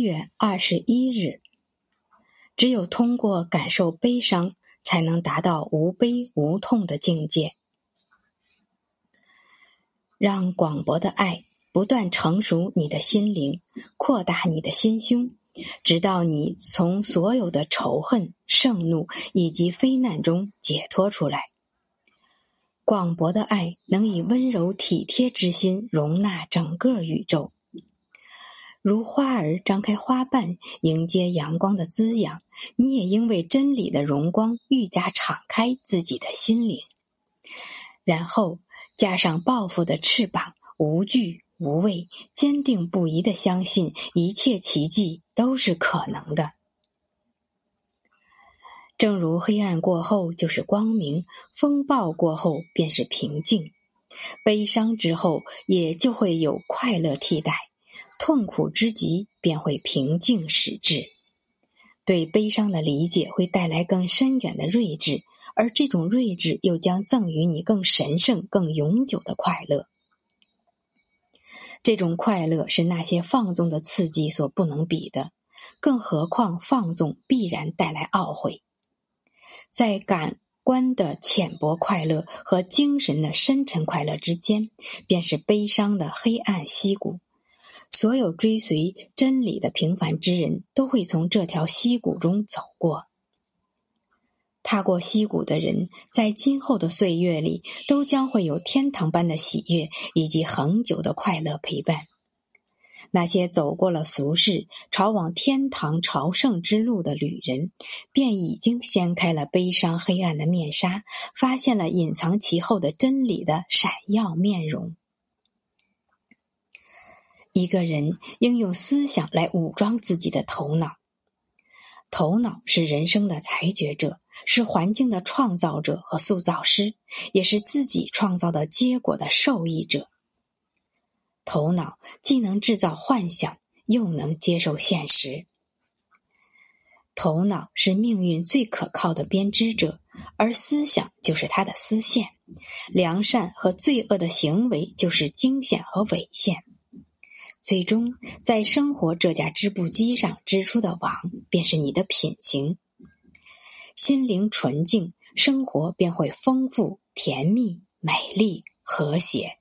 月二十一日，只有通过感受悲伤，才能达到无悲无痛的境界。让广博的爱不断成熟你的心灵，扩大你的心胸，直到你从所有的仇恨、盛怒以及非难中解脱出来。广博的爱能以温柔体贴之心容纳整个宇宙。如花儿张开花瓣迎接阳光的滋养，你也因为真理的荣光愈加敞开自己的心灵，然后加上抱负的翅膀，无惧无畏，坚定不移的相信一切奇迹都是可能的。正如黑暗过后就是光明，风暴过后便是平静，悲伤之后也就会有快乐替代。痛苦之极，便会平静使至。对悲伤的理解会带来更深远的睿智，而这种睿智又将赠予你更神圣、更永久的快乐。这种快乐是那些放纵的刺激所不能比的，更何况放纵必然带来懊悔。在感官的浅薄快乐和精神的深沉快乐之间，便是悲伤的黑暗溪谷。所有追随真理的平凡之人都会从这条溪谷中走过。踏过溪谷的人，在今后的岁月里，都将会有天堂般的喜悦以及恒久的快乐陪伴。那些走过了俗世、朝往天堂朝圣之路的旅人，便已经掀开了悲伤黑暗的面纱，发现了隐藏其后的真理的闪耀面容。一个人应用思想来武装自己的头脑。头脑是人生的裁决者，是环境的创造者和塑造师，也是自己创造的结果的受益者。头脑既能制造幻想，又能接受现实。头脑是命运最可靠的编织者，而思想就是它的丝线。良善和罪恶的行为就是惊险和猥线。最终，在生活这架织布机上织出的网，便是你的品行。心灵纯净，生活便会丰富、甜蜜、美丽、和谐。